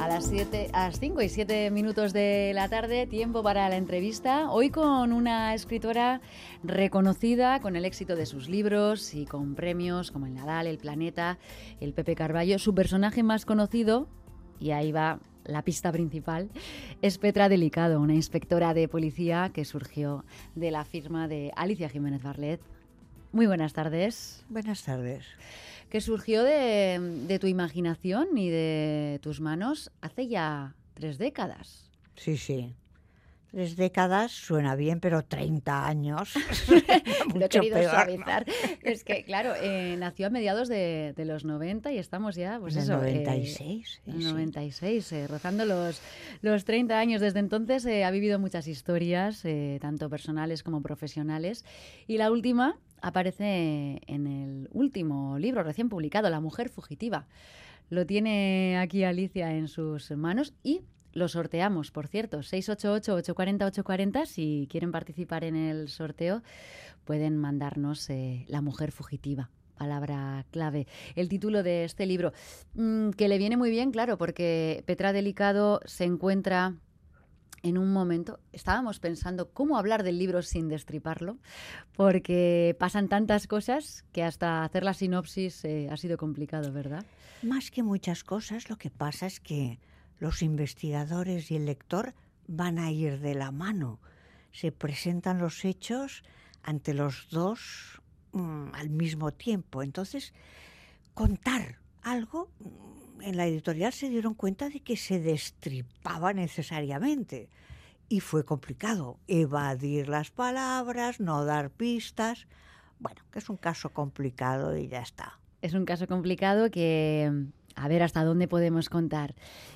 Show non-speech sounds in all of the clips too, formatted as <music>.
A las, siete, a las 5 y 7 minutos de la tarde, tiempo para la entrevista. Hoy con una escritora reconocida con el éxito de sus libros y con premios como el Nadal, el Planeta, el Pepe Carballo. Su personaje más conocido, y ahí va la pista principal, es Petra Delicado, una inspectora de policía que surgió de la firma de Alicia Jiménez Barlet. Muy buenas tardes. Buenas tardes que surgió de, tu imaginación y de tus manos hace ya tres décadas. Sí, sí. Tres décadas suena bien, pero 30 años. <laughs> <laughs> Lo he querido suavizar. Es que, claro, eh, nació a mediados de, los 90 y estamos ya, pues eso. 96. Eh, 96, eh, rozando los, los 30 años. Desde entonces eh, ha vivido muchas historias, tanto personales como profesionales. Y la última aparece en el último libro recién publicado, La mujer fugitiva. Lo tiene aquí Alicia en sus manos y lo sorteamos, por cierto, 688-840-840. Si quieren participar en el sorteo, pueden mandarnos eh, La mujer fugitiva palabra clave, el título de este libro, mm, que le viene muy bien, claro, porque Petra Delicado se encuentra en un momento estábamos pensando cómo hablar del libro sin destriparlo, porque pasan tantas cosas que hasta hacer la sinopsis eh, ha sido complicado, ¿verdad? Más que muchas cosas, lo que pasa es que los investigadores y el lector van a ir de la mano. Se presentan los hechos ante los dos mm, al mismo tiempo. Entonces, contar algo en la editorial se dieron cuenta de que se destripaba necesariamente. Y fue complicado evadir las palabras, no dar pistas. Bueno, que es un caso complicado y ya está. Es un caso complicado que, a ver hasta dónde podemos contar.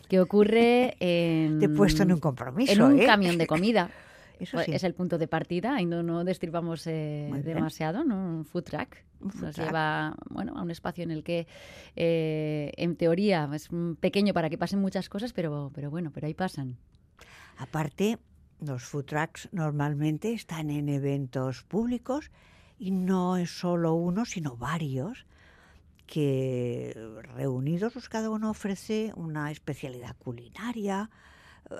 ¿Qué ocurre en... Te he puesto en un compromiso. En un ¿eh? camión de comida. <laughs> Eso Es el punto de partida, ahí no, no destripamos eh, demasiado, ¿no? Un food truck. Nos lleva bueno, a un espacio en el que, eh, en teoría, es pequeño para que pasen muchas cosas, pero, pero bueno, pero ahí pasan. Aparte, los food trucks normalmente están en eventos públicos y no es solo uno, sino varios que reunidos cada uno ofrece una especialidad culinaria, eh,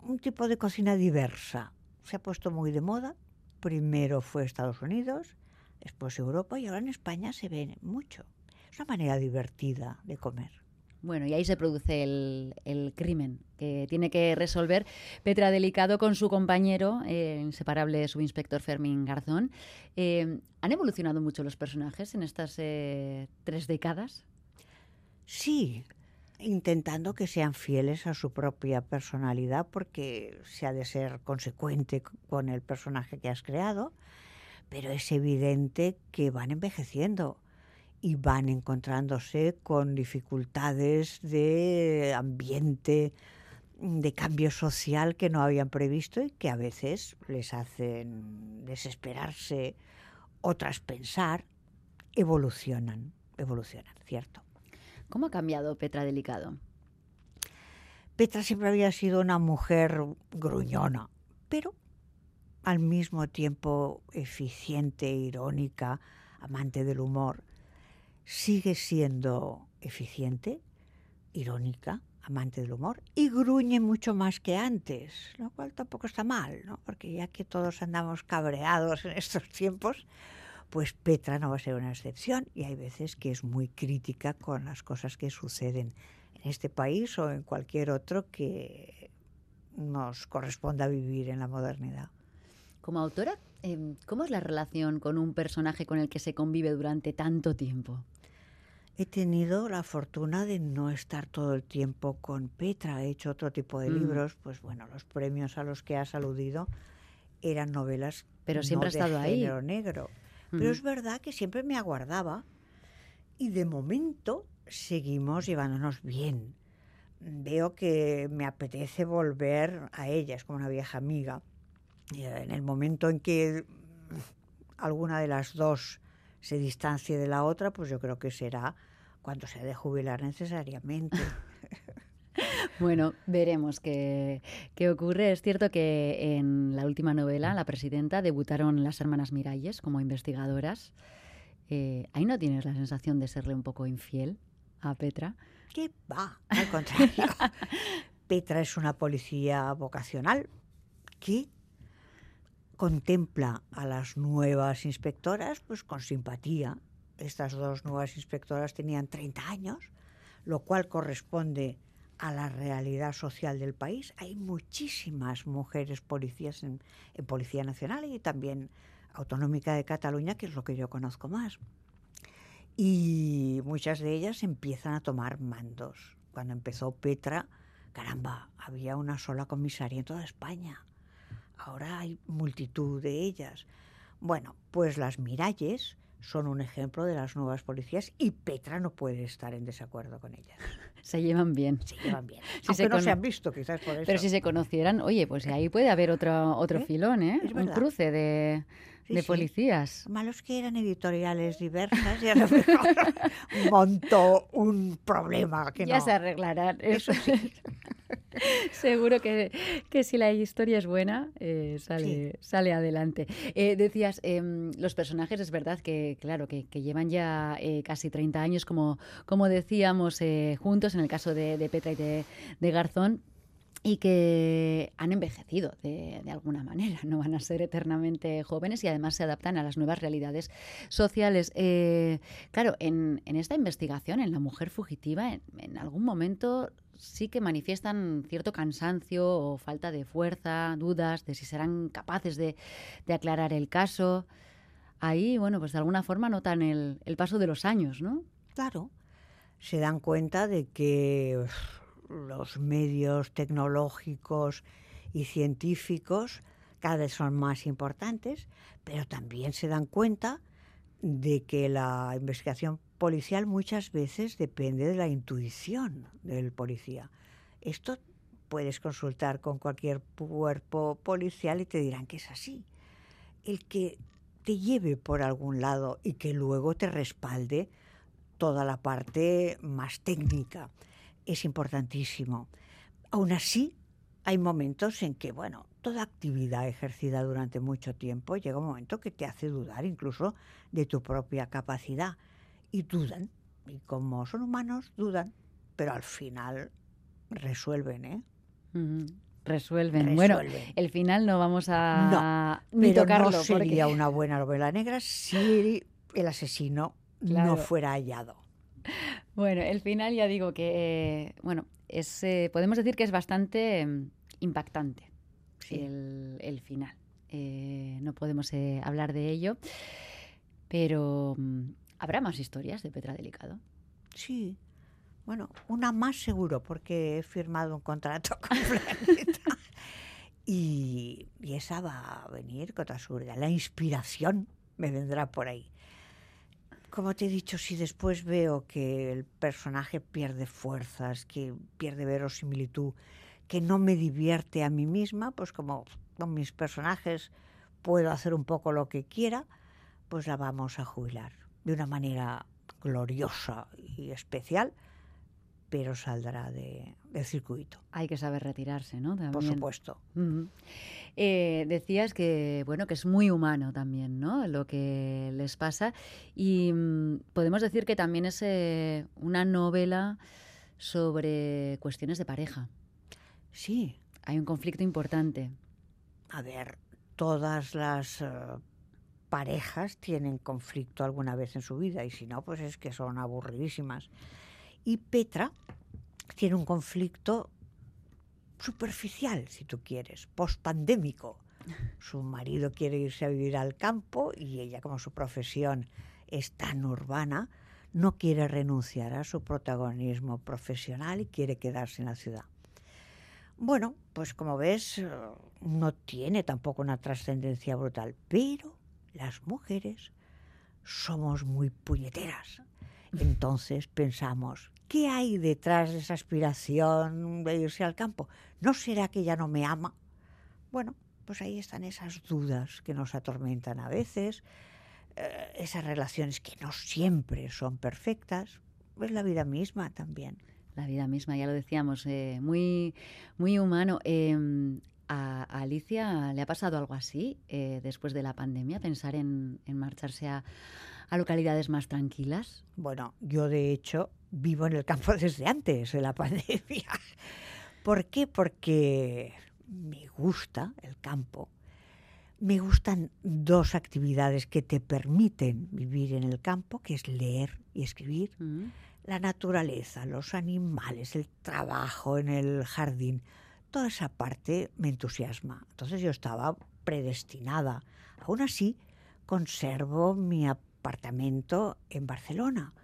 un tipo de cocina diversa se ha puesto muy de moda. Primero fue Estados Unidos, después Europa y ahora en España se ve mucho. Es una manera divertida de comer. Bueno, y ahí se produce el, crimen que tiene que resolver Petra Delicado con su compañero, eh, inseparable subinspector Fermín Garzón. Eh, ¿Han evolucionado mucho los personajes en estas eh, tres décadas? Sí, intentando que sean fieles a su propia personalidad porque se ha de ser consecuente con el personaje que has creado, pero es evidente que van envejeciendo y van encontrándose con dificultades de ambiente, de cambio social que no habían previsto y que a veces les hacen desesperarse, otras pensar, evolucionan, evolucionan, ¿cierto? ¿Cómo ha cambiado Petra Delicado? Petra siempre había sido una mujer gruñona, pero al mismo tiempo eficiente, irónica, amante del humor. Sigue siendo eficiente, irónica, amante del humor y gruñe mucho más que antes, lo cual tampoco está mal, ¿no? Porque ya que todos andamos cabreados en estos tiempos, pues Petra no va a ser una excepción y hay veces que es muy crítica con las cosas que suceden en este país o en cualquier otro que nos corresponda vivir en la modernidad. Como autora, em, ¿cómo es la relación con un personaje con el que se convive durante tanto tiempo? He tenido la fortuna de no estar todo el tiempo con Petra. He hecho otro tipo de mm. libros, pues bueno, los premios a los que has aludido eran novelas pero siempre ha estado de género negro. Pero es verdad que siempre me aguardaba y de momento seguimos llevándonos bien. Veo que me apetece volver a ella, es como una vieja amiga. En el momento en que alguna de las dos se distancie de la otra, pues yo creo que será cuando se ha de jubilar necesariamente. <laughs> Bueno, veremos qué, qué, ocurre. Es cierto que en la última novela, La Presidenta, debutaron las hermanas Miralles como investigadoras. Eh, ¿Ahí no tienes la sensación de serle un poco infiel a Petra? ¿Qué va? Al contrario. <laughs> Petra es una policía vocacional que contempla a las nuevas inspectoras pues con simpatía. Estas dos nuevas inspectoras tenían 30 años, lo cual corresponde a la realidad social del país. Hay muchísimas mujeres policías en, en Policía Nacional y también Autonómica de Cataluña, que es lo que yo conozco más. Y muchas de ellas empiezan a tomar mandos. Cuando empezó Petra, caramba, había una sola comisaria en toda España. Ahora hay multitud de ellas. Bueno, pues las Miralles son un ejemplo de las nuevas policías y Petra no puede estar en desacuerdo con ellas. <laughs> Se llevan bien. Se llevan bien. <laughs> Aunque no se han visto, quizás por eso. Pero si se conocieran, oye, pues ahí puede haber otro, otro ¿Eh? filón, ¿eh? Es Un verdad. cruce de, Sí, de sí. policías. Malos que eran editoriales diversas y a lo mejor <laughs> montó un problema que ya no. se arreglarán. Eso sí. <laughs> Seguro que, que si la historia es buena, eh, sale, sale adelante. Eh, decías, em, los personajes es verdad que, claro, que, que llevan ya eh, casi 30 años, como, como decíamos, eh, juntos, en el caso de, de Petra y de, de Garzón, y que han envejecido de, de alguna manera, no van a ser eternamente jóvenes y además se adaptan a las nuevas realidades sociales. Eh, claro, en, en esta investigación, en la mujer fugitiva, en, en algún momento sí que manifiestan cierto cansancio o falta de fuerza, dudas de si serán capaces de, de aclarar el caso. Ahí, bueno, pues de alguna forma notan el, el paso de los años, ¿no? Claro, se dan cuenta de que los medios tecnológicos y científicos cada vez son más importantes, pero también se dan cuenta de que la investigación policial muchas veces depende de la intuición del policía. Esto puedes consultar con cualquier cuerpo policial y te dirán que es así. El que te lleve por algún lado y que luego te respalde toda la parte más técnica es importantísimo. Aún así, hay momentos en que, bueno, toda actividad ejercida durante mucho tiempo llega un momento que te hace dudar incluso de tu propia capacidad. Y dudan. Y como son humanos, dudan. Pero al final resuelven, ¿eh? Ujú. Resuelven. Bueno, Resuelven. el final no vamos a ni Pero tocarlo. no sería porque- una buena novela negra si el asesino Claro. no fuera hallado. Bueno, el final ya digo que, eh, bueno, es, eh, podemos decir que es bastante mm, impactante Sí. el, el final. Eh, no podemos hablar de ello, pero mm, habrá más historias de Petra Delicado. Sí. Bueno, una más seguro, porque he firmado un contrato con <laughs> Planeta. y, y esa va a venir con toda seguridad. La inspiración me vendrá por ahí. Como te he dicho, si después veo que el personaje pierde fuerzas, que pierde verosimilitud, que no me divierte a mí misma, pues como con mis personajes puedo hacer un poco lo que quiera, pues la vamos a jubilar de una manera gloriosa y especial, pero saldrá de, del circuito, Hay que saber retirarse, ¿no? por supuesto. Eh, decías que bueno que es muy humano también, ¿no? Lo que les pasa y mm, podemos decir que también es eh, una novela sobre cuestiones de pareja. Sí, Hay un conflicto importante. a ver, todas las eh, parejas tienen conflicto alguna vez en su vida y si no, pues es que son aburridísimas. Y Petra tiene un conflicto superficial, si tú quieres, post-pandémico. Su marido quiere irse a vivir al campo y ella, como su profesión es tan urbana, no quiere renunciar a su protagonismo profesional y quiere quedarse en la ciudad. Bueno, pues como ves, no tiene tampoco una trascendencia brutal, pero las mujeres somos muy puñeteras. Entonces pensamos, ¿qué hay detrás de esa aspiración de irse al campo? ¿No será que ella no me ama? Bueno, pues ahí están esas dudas que nos atormentan a veces, eh, esas relaciones que no siempre son perfectas, es la vida misma también. La vida misma, ya lo decíamos, eh, muy, muy humano. Eh, a, Alicia le ha pasado algo así eh, después de la pandemia, pensar en, en marcharse a, a localidades más tranquilas? Bueno, yo de hecho vivo en el campo <laughs> desde antes de la pandemia. ¿Por qué? Porque me gusta el campo. Me gustan dos actividades que te permiten vivir en el campo, que es leer y escribir. Mm. La naturaleza, los animales, el trabajo en el jardín, toda esa parte me entusiasma. Entonces yo estaba predestinada. Aún así, conservo mi apartamento en Barcelona,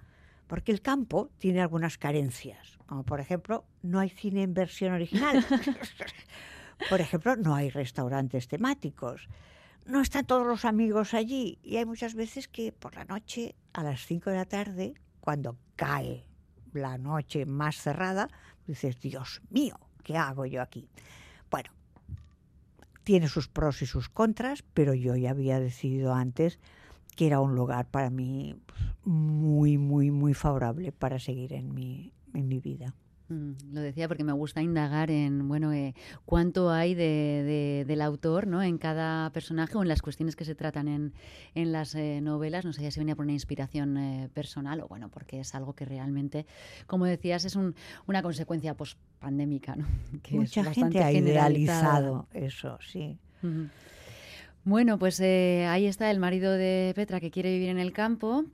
porque el campo tiene algunas carencias, como por ejemplo, no hay cine en versión original. <laughs> por ejemplo, no hay restaurantes temáticos. No están todos los amigos allí y hay muchas veces que por la noche, a las 5 de la tarde, cuando cae la noche más cerrada, dices, Dios mío, ¿qué hago yo aquí? Bueno, tiene sus pros y sus contras, pero yo ya había decidido antes que era un lugar para mí pues, muy, muy, muy favorable para seguir en mi, en mi vida. Mm, Lo decía porque me gusta indagar en bueno eh, cuánto hay de, de- del autor ¿no? en cada personaje o en las cuestiones que se tratan en, en las eh, novelas. No sabía si venía por una inspiración eh, personal o bueno, porque es algo que realmente, como decías, es un- una consecuencia post-pandémica. ¿no? <laughs> Que Mucha gente ha idealizado eso, sí. Bueno, pues ahí está el marido de Petra que quiere vivir en el campo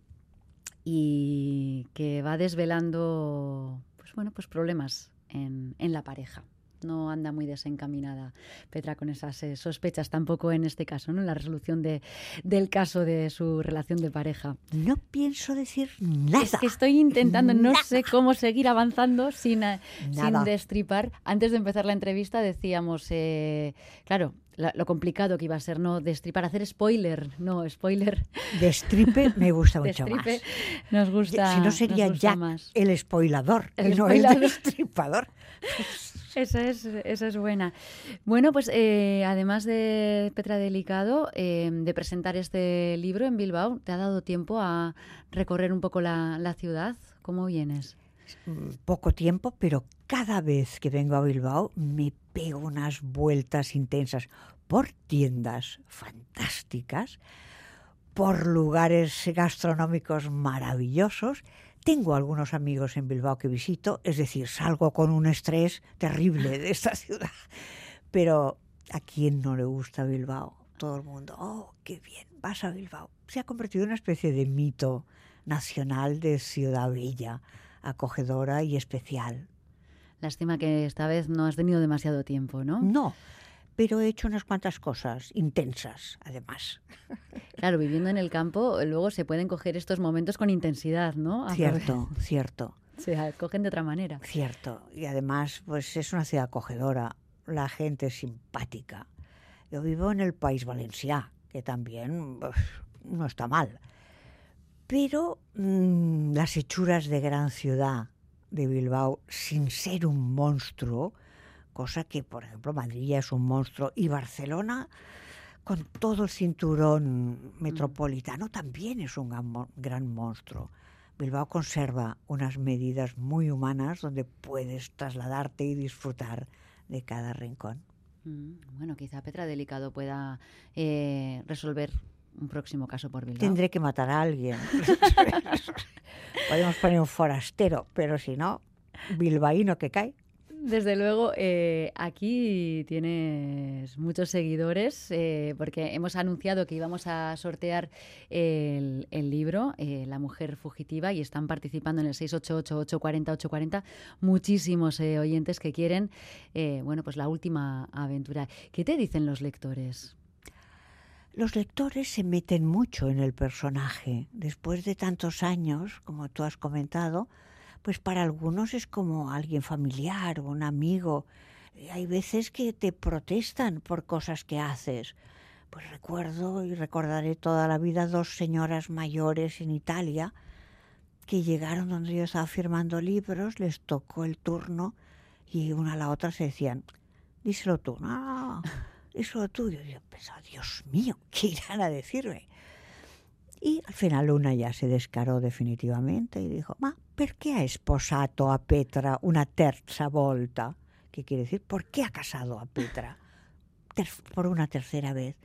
y que va desvelando, bueno, pues problemas en, en la pareja. No anda muy desencaminada Petra con esas eh, sospechas tampoco en este caso, ¿no? En la resolución de, del caso de su relación de pareja. No pienso decir nada. Es que estoy intentando, no sé cómo seguir avanzando sin, eh, sin destripar. Antes de empezar la entrevista decíamos, eh, claro, la- lo complicado que iba a ser no destripar, hacer spoiler, no, spoiler, Destripe me gusta <laughs> mucho destripe, más. nos gusta si no sería Jack más. el spoilador El y no spoilador. el <laughs> destripador. Esa es, esa es buena. Bueno, pues eh, además de Petra Delicado, eh, de presentar este libro en Bilbao, ¿te ha dado tiempo a recorrer un poco la, la ciudad? ¿Cómo vienes? Poco tiempo, pero cada vez que vengo a Bilbao me pego unas vueltas intensas por tiendas fantásticas, por lugares gastronómicos maravillosos. Tengo algunos amigos en Bilbao que visito, es decir, salgo con un estrés terrible de esta <laughs> ciudad. Pero ¿a quién no le gusta Bilbao? Todo el mundo, oh, qué bien, vas a Bilbao. Se ha convertido en una especie de mito nacional de ciudad bella, acogedora y especial. Lástima que esta vez no has tenido demasiado tiempo, ¿no? No, pero he hecho unas cuantas cosas intensas, además. <laughs> Claro, viviendo en el campo, luego se pueden coger estos momentos con intensidad, ¿no? A Cierto, cierto, <laughs> Se cogen de otra manera. cierto. Y además, pues es una ciudad acogedora, la gente es simpática. Yo vivo en el país valencià, que también pues, no está mal. Pero mm, las hechuras de gran ciudad de Bilbao, sin ser un monstruo, cosa que, por ejemplo, Madrid ya es un monstruo y Barcelona, con todo el cinturón metropolitano, también es un gran, gran monstruo. Bilbao conserva unas medidas muy humanas donde puedes trasladarte y disfrutar de cada rincón. Mm, Bueno, quizá Petra Delicado pueda eh, resolver un próximo caso por Bilbao. Tendré que matar a alguien. <laughs> Podemos poner un forastero, pero si no, bilbaíno que cae. Desde luego, eh, aquí tienes muchos seguidores eh, porque hemos anunciado que íbamos a sortear el, el libro, eh, La mujer fugitiva, y están participando en el 688-840-840 muchísimos eh, oyentes que quieren, eh, bueno, pues la última aventura. ¿Qué te dicen los lectores? Los lectores se meten mucho en el personaje. Después de tantos años, como tú has comentado, pues para algunos es como alguien familiar o un amigo. Eh, Hay veces que te protestan por cosas que haces. Pues recuerdo y recordaré toda la vida dos señoras mayores en Italia que llegaron donde yo estaba firmando libros, les tocó el turno y una a la otra se decían, díselo tú, no, <laughs> no, no, díselo tú. Yo, pensaba, Dios mío, <laughs> ¿qué irán a decirme? Y al final una ya se descaró definitivamente y dijo, ma, perché ha sposato a Petra una terza volta? ¿Qué quiere decir? ¿Por qué ha casado a Petra por una tercera vez?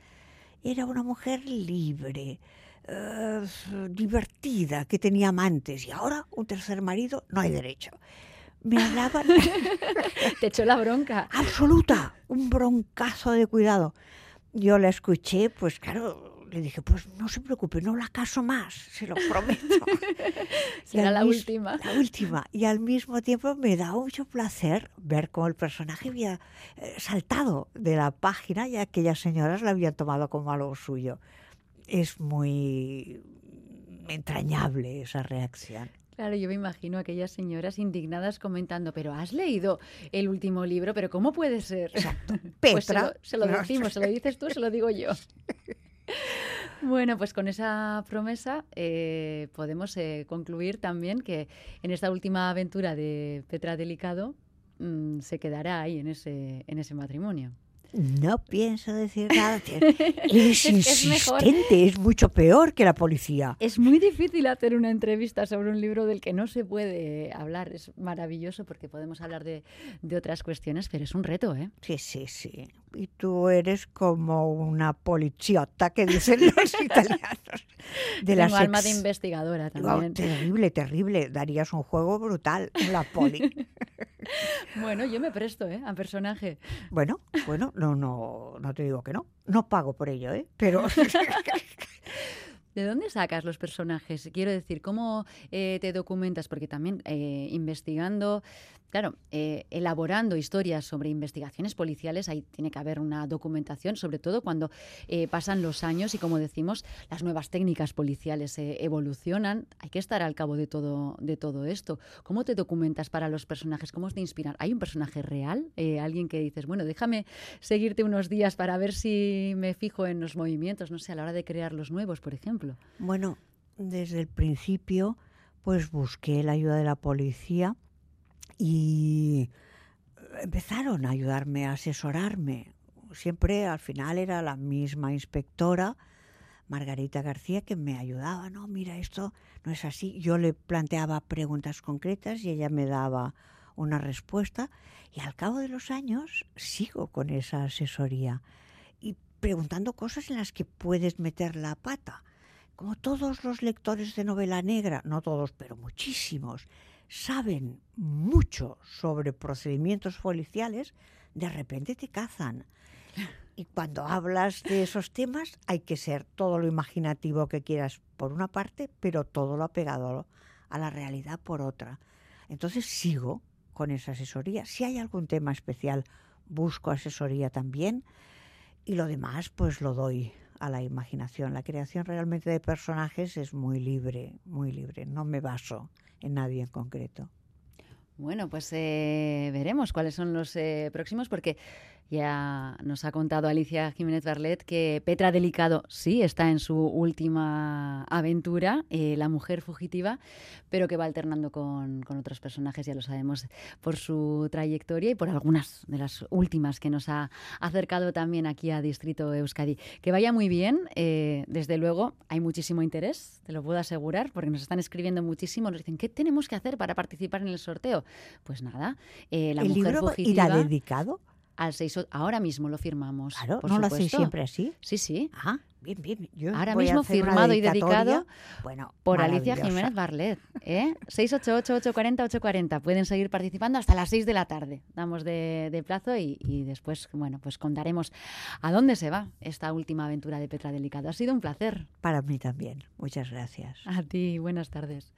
Era una mujer libre, eh, divertida, que tenía amantes y ahora un tercer marido, no hay derecho. Me hablaban... <laughs> <laughs> Te echó la bronca. Absoluta, un broncazo de cuidado. Yo la escuché, pues claro, le dije, pues no se preocupe, no la caso más, se lo prometo. <laughs> Será la última. La última. Y al mismo tiempo me da mucho placer ver cómo el personaje había eh, saltado de la página y aquellas señoras la habían tomado como algo suyo. Es muy entrañable esa reacción. Claro, yo me imagino a aquellas señoras indignadas comentando, pero has leído el último libro, pero ¿cómo puede ser? Exacto. <laughs> Pues se Petra. lo, se lo decimos, <laughs> se lo dices tú, se lo digo yo. <laughs> Bueno, pues con esa promesa eh, podemos eh, concluir también que en esta última aventura de Petra Delicado mm, se quedará ahí en ese, en ese matrimonio. No pienso decir <laughs> nada. Es insistente, es mucho peor que la policía. Es muy difícil hacer una entrevista sobre un libro del que no se puede hablar. Es maravilloso porque podemos hablar de, de otras cuestiones, pero es un reto, ¿eh? Sí, sí, sí. Y tú eres como una polichiota que dicen los <laughs> italianos. De Tengo alma ex- de investigadora Wow, también. terrible, terrible. Darías un juego brutal la poli. <laughs> Bueno, yo me presto, ¿eh? A personaje. Bueno, bueno, no, no, no te digo que no. No pago por ello, ¿eh? Pero <laughs> ¿De dónde sacas los personajes? Quiero decir, ¿cómo eh, te documentas? Porque también eh, investigando, claro, eh, elaborando historias sobre investigaciones policiales, ahí tiene que haber una documentación, sobre todo cuando eh, pasan los años y, como decimos, las nuevas técnicas policiales eh, evolucionan. Hay que estar al cabo de todo, de todo esto. ¿Cómo te documentas para los personajes? ¿Cómo te inspiran? ¿Hay un personaje real? Eh, alguien que dices, bueno, déjame seguirte unos días para ver si me fijo en los movimientos, no sé, a la hora de crear los nuevos, por ejemplo. bueno, desde el principio, pues busqué la ayuda de la policía y empezaron a ayudarme, a asesorarme. Siempre al final era la misma inspectora, Margarita García, que me ayudaba. No, mira, esto no es así. Yo le planteaba preguntas concretas y ella me daba una respuesta. Y al cabo de los años sigo con esa asesoría y preguntando cosas en las que puedes meter la pata. Como todos los lectores de novela negra, no todos, pero muchísimos, saben mucho sobre procedimientos policiales, de repente te cazan. Y cuando hablas de esos temas hay que ser todo lo imaginativo que quieras por una parte, pero todo lo apegado a la realidad por otra. Entonces sigo con esa asesoría. Si hay algún tema especial, busco asesoría también. Y lo demás, pues lo doy a la imaginación. La creación realmente de personajes es muy libre, muy libre. No me baso en nadie en concreto. Bueno, pues eh, veremos cuáles son los eh, próximos, porque ya nos ha contado Alicia Jiménez Barlet que Petra Delicado sí está en su última aventura, eh, La mujer fugitiva, pero que va alternando con, con otros personajes, ya lo sabemos, por su trayectoria y por algunas de las últimas que nos ha acercado también aquí a Distrito Euskadi. Que vaya muy bien, eh, desde luego hay muchísimo interés, te lo puedo asegurar, porque nos están escribiendo muchísimo, nos dicen, ¿qué tenemos que hacer para participar en el sorteo? Pues nada, eh, La ¿El mujer libro fugitiva irá dedicado? Al 6 o- ahora mismo lo firmamos. Claro, por ¿no lo hacéis siempre así? Sí, sí. Ah, bien, bien. Yo Ahora mismo firmado y dedicado bueno, Por Alicia. Jiménez Barlet. ¿eh? 688-840-840. Pueden seguir participando hasta las 6 de la tarde. Damos de, de plazo y, y después, bueno, pues contaremos a dónde se va esta última aventura de Petra Delicado. Ha sido un placer. Para mí también. Muchas gracias. A ti, buenas tardes.